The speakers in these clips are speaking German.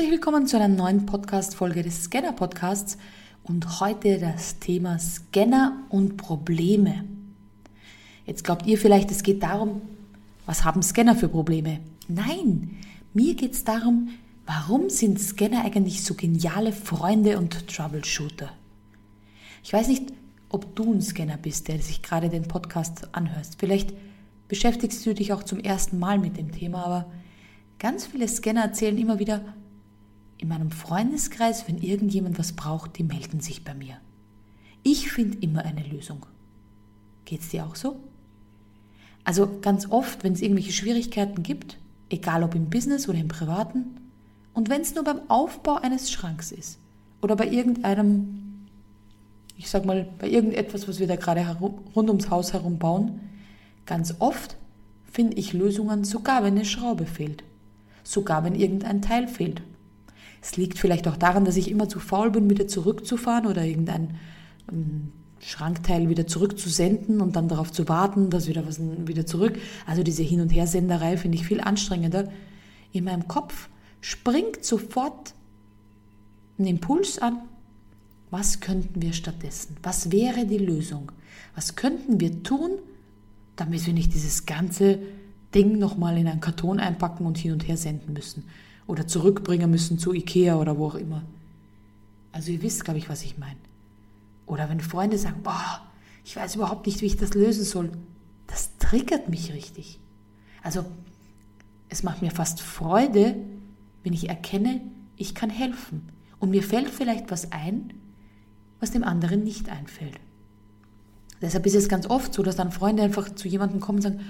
Herzlich willkommen zu einer neuen Podcast-Folge des Scanner-Podcasts und heute das Thema Scanner und Probleme. Jetzt glaubt ihr vielleicht, es geht darum, was haben Scanner für Probleme? Nein, mir geht es darum, warum sind Scanner eigentlich so geniale Freunde und Troubleshooter? Ich weiß nicht, ob du ein Scanner bist, der sich gerade den Podcast anhörst. Vielleicht beschäftigst du dich auch zum ersten Mal mit dem Thema, aber ganz viele Scanner erzählen immer wieder, in meinem Freundeskreis, wenn irgendjemand was braucht, die melden sich bei mir. Ich finde immer eine Lösung. Geht's dir auch so? Also ganz oft, wenn es irgendwelche Schwierigkeiten gibt, egal ob im Business oder im Privaten, und wenn es nur beim Aufbau eines Schranks ist oder bei irgendeinem, ich sag mal, bei irgendetwas, was wir da gerade rund ums Haus herum bauen, ganz oft finde ich Lösungen, sogar wenn eine Schraube fehlt, sogar wenn irgendein Teil fehlt. Es liegt vielleicht auch daran, dass ich immer zu faul bin, wieder zurückzufahren oder irgendein ähm, Schrankteil wieder zurückzusenden und dann darauf zu warten, dass wieder was wieder zurück. Also diese Hin- und Hersenderei finde ich viel anstrengender. In meinem Kopf springt sofort ein Impuls an. Was könnten wir stattdessen? Was wäre die Lösung? Was könnten wir tun, damit wir nicht dieses ganze Ding nochmal in einen Karton einpacken und hin und her senden müssen? Oder zurückbringen müssen zu Ikea oder wo auch immer. Also ihr wisst, glaube ich, was ich meine. Oder wenn Freunde sagen, boah, ich weiß überhaupt nicht, wie ich das lösen soll. Das triggert mich richtig. Also es macht mir fast Freude, wenn ich erkenne, ich kann helfen. Und mir fällt vielleicht was ein, was dem anderen nicht einfällt. Deshalb ist es ganz oft so, dass dann Freunde einfach zu jemandem kommen und sagen,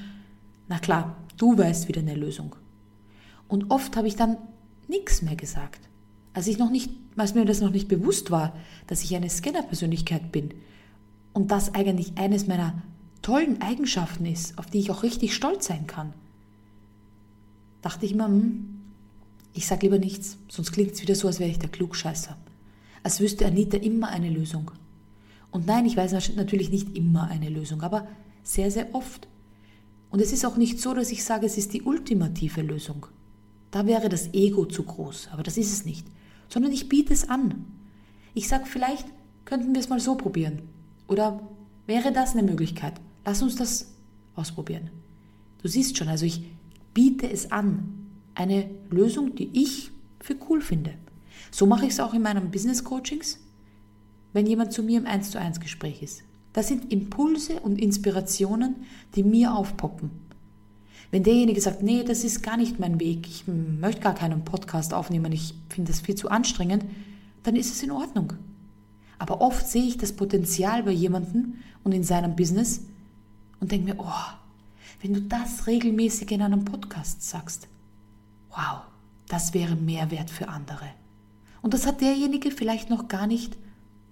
na klar, du weißt wieder eine Lösung. Und oft habe ich dann nichts mehr gesagt. Als ich noch nicht, als mir das noch nicht bewusst war, dass ich eine Scanner-Persönlichkeit bin und das eigentlich eines meiner tollen Eigenschaften ist, auf die ich auch richtig stolz sein kann, dachte ich immer, hm, ich sage lieber nichts, sonst klingt es wieder so, als wäre ich der Klugscheißer. Als wüsste Anita immer eine Lösung. Und nein, ich weiß natürlich nicht immer eine Lösung, aber sehr, sehr oft. Und es ist auch nicht so, dass ich sage, es ist die ultimative Lösung. Da wäre das Ego zu groß, aber das ist es nicht, sondern ich biete es an. Ich sage, vielleicht könnten wir es mal so probieren. Oder wäre das eine Möglichkeit? Lass uns das ausprobieren. Du siehst schon, also ich biete es an. Eine Lösung, die ich für cool finde. So mache ich es auch in meinen Business Coachings, wenn jemand zu mir im 1 zu 1 Gespräch ist. Das sind Impulse und Inspirationen, die mir aufpoppen. Wenn derjenige sagt, nee, das ist gar nicht mein Weg, ich möchte gar keinen Podcast aufnehmen, ich finde das viel zu anstrengend, dann ist es in Ordnung. Aber oft sehe ich das Potenzial bei jemandem und in seinem Business und denke mir, oh, wenn du das regelmäßig in einem Podcast sagst, wow, das wäre Mehrwert für andere. Und das hat derjenige vielleicht noch gar nicht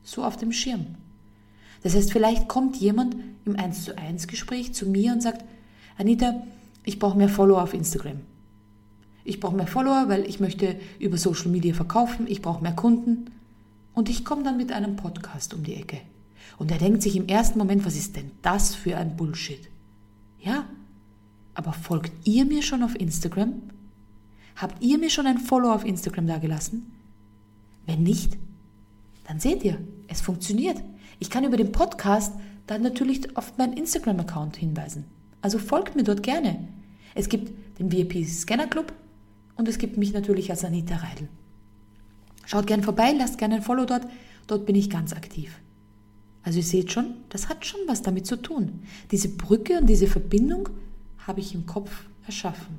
so auf dem Schirm. Das heißt, vielleicht kommt jemand im 1 zu 1 Gespräch zu mir und sagt, Anita, ich brauche mehr Follower auf Instagram. Ich brauche mehr Follower, weil ich möchte über Social Media verkaufen, ich brauche mehr Kunden. Und ich komme dann mit einem Podcast um die Ecke. Und er denkt sich im ersten Moment, was ist denn das für ein Bullshit? Ja, aber folgt ihr mir schon auf Instagram? Habt ihr mir schon ein Follow auf Instagram dagelassen? Wenn nicht, dann seht ihr, es funktioniert. Ich kann über den Podcast dann natürlich auf meinen Instagram-Account hinweisen. Also folgt mir dort gerne. Es gibt den VIP Scanner Club und es gibt mich natürlich als Anita Reidel. Schaut gern vorbei, lasst gerne ein Follow dort. Dort bin ich ganz aktiv. Also ihr seht schon, das hat schon was damit zu tun. Diese Brücke und diese Verbindung habe ich im Kopf erschaffen.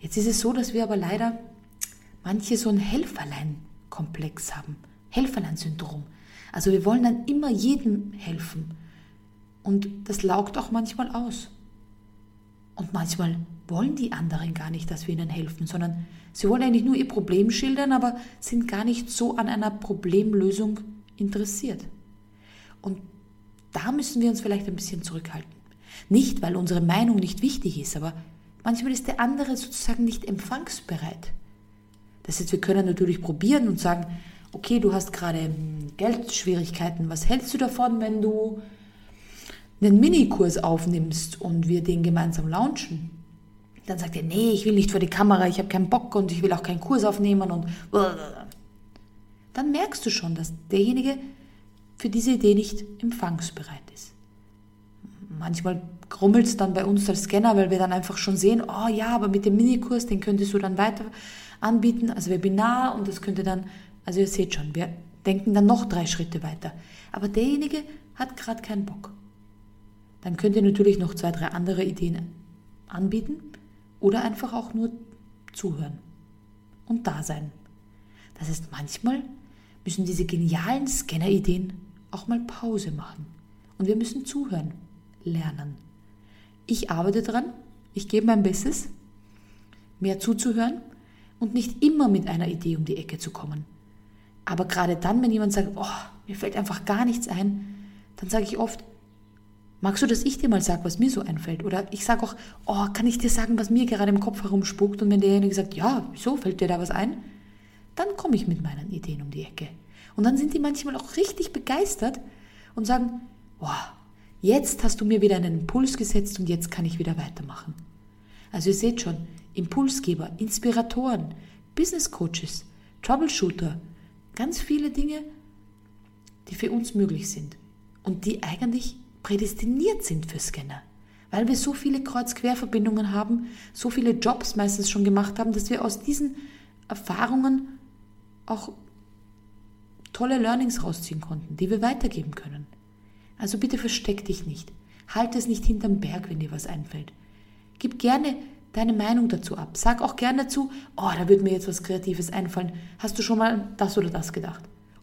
Jetzt ist es so, dass wir aber leider manche so ein Helferlein-Komplex haben. Helferlein-Syndrom. Also wir wollen dann immer jedem helfen. Und das laugt auch manchmal aus. Und manchmal wollen die anderen gar nicht, dass wir ihnen helfen, sondern sie wollen eigentlich nur ihr Problem schildern, aber sind gar nicht so an einer Problemlösung interessiert. Und da müssen wir uns vielleicht ein bisschen zurückhalten. Nicht, weil unsere Meinung nicht wichtig ist, aber manchmal ist der andere sozusagen nicht empfangsbereit. Das heißt, wir können natürlich probieren und sagen, okay, du hast gerade Geldschwierigkeiten, was hältst du davon, wenn du einen Minikurs aufnimmst und wir den gemeinsam launchen, dann sagt er, nee, ich will nicht vor die Kamera, ich habe keinen Bock und ich will auch keinen Kurs aufnehmen und dann merkst du schon, dass derjenige für diese Idee nicht empfangsbereit ist. Manchmal grummelt es dann bei uns als Scanner, weil wir dann einfach schon sehen, oh ja, aber mit dem Minikurs, den könntest du dann weiter anbieten, als Webinar und das könnte dann, also ihr seht schon, wir denken dann noch drei Schritte weiter. Aber derjenige hat gerade keinen Bock. Dann könnt ihr natürlich noch zwei, drei andere Ideen anbieten oder einfach auch nur zuhören und da sein. Das heißt, manchmal müssen diese genialen Scanner-Ideen auch mal Pause machen. Und wir müssen zuhören, lernen. Ich arbeite dran, ich gebe mein Bestes, mehr zuzuhören und nicht immer mit einer Idee um die Ecke zu kommen. Aber gerade dann, wenn jemand sagt, oh, mir fällt einfach gar nichts ein, dann sage ich oft, magst du, dass ich dir mal sage, was mir so einfällt? Oder ich sage auch, oh, kann ich dir sagen, was mir gerade im Kopf herumspukt? Und wenn derjenige sagt, ja, wieso, fällt dir da was ein? Dann komme ich mit meinen Ideen um die Ecke. Und dann sind die manchmal auch richtig begeistert und sagen, wow, jetzt hast du mir wieder einen Impuls gesetzt und jetzt kann ich wieder weitermachen. Also ihr seht schon, Impulsgeber, Inspiratoren, Business Coaches, Troubleshooter, ganz viele Dinge, die für uns möglich sind und die eigentlich prädestiniert sind für Scanner. Weil wir so viele Kreuz-Quer-Verbindungen haben, so viele Jobs meistens schon gemacht haben, dass wir aus diesen Erfahrungen auch tolle Learnings rausziehen konnten, die wir weitergeben können. Also bitte versteck dich nicht. Halt es nicht hinterm Berg, wenn dir was einfällt. Gib gerne deine Meinung dazu ab. Sag auch gerne dazu, oh, da wird mir jetzt was Kreatives einfallen. Hast du schon mal das oder das gedacht?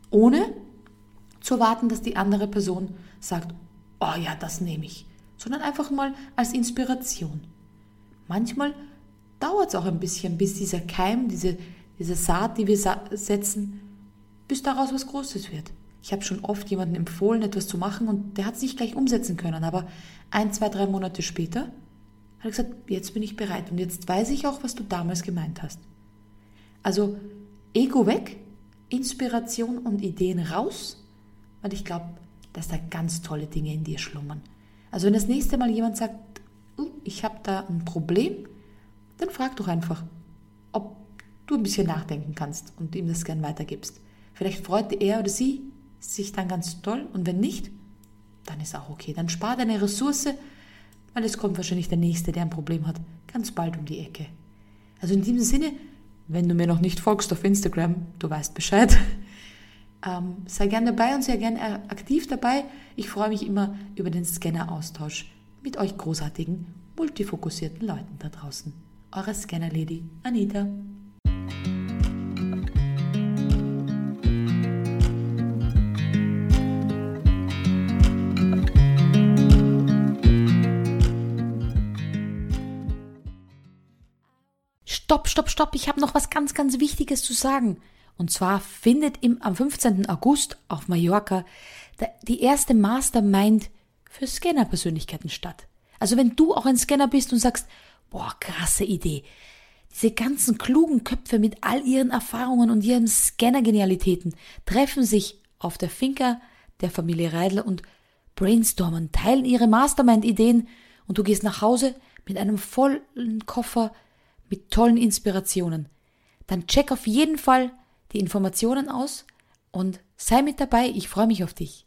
Ohne zu erwarten, dass die andere Person sagt, oh ja, das nehme ich. Sondern einfach mal als Inspiration. Manchmal dauert es auch ein bisschen, bis dieser Keim, diese, diese Saat, die wir setzen, bis daraus was Großes wird. Ich habe schon oft jemandem empfohlen, etwas zu machen und der hat es nicht gleich umsetzen können, aber ein, zwei, drei Monate später hat er gesagt, jetzt bin ich bereit und jetzt weiß ich auch, was du damals gemeint hast. Also Ego weg, Inspiration und Ideen raus, weil ich glaube, dass da ganz tolle Dinge in dir schlummern. Also wenn das nächste Mal jemand sagt, uh, ich habe da ein Problem, dann frag doch einfach, ob du ein bisschen nachdenken kannst und ihm das gern weitergibst. Vielleicht freut er oder sie sich dann ganz toll und wenn nicht, dann ist auch okay. Dann spar deine Ressource, weil es kommt wahrscheinlich der Nächste, der ein Problem hat, ganz bald um die Ecke. Also in diesem Sinne, wenn du mir noch nicht folgst auf Instagram, du weißt Bescheid, ähm, sei gern dabei und sei gern aktiv dabei. Ich freue mich immer über den Scanner-Austausch mit euch großartigen, multifokussierten Leuten da draußen. Eure Scanner-Lady Anita. stopp, stopp, stopp, ich habe noch was ganz, ganz Wichtiges zu sagen. Und zwar findet im, am 15. August auf Mallorca die erste Mastermind für Scanner-Persönlichkeiten statt. Also wenn du auch ein Scanner bist und sagst, boah, krasse Idee. Diese ganzen klugen Köpfe mit all ihren Erfahrungen und ihren Scanner-Genialitäten treffen sich auf der Finca der Familie Reidler und brainstormen, teilen ihre Mastermind-Ideen und du gehst nach Hause mit einem vollen Koffer mit tollen Inspirationen. Dann check auf jeden Fall die Informationen aus und sei mit dabei. Ich freue mich auf dich.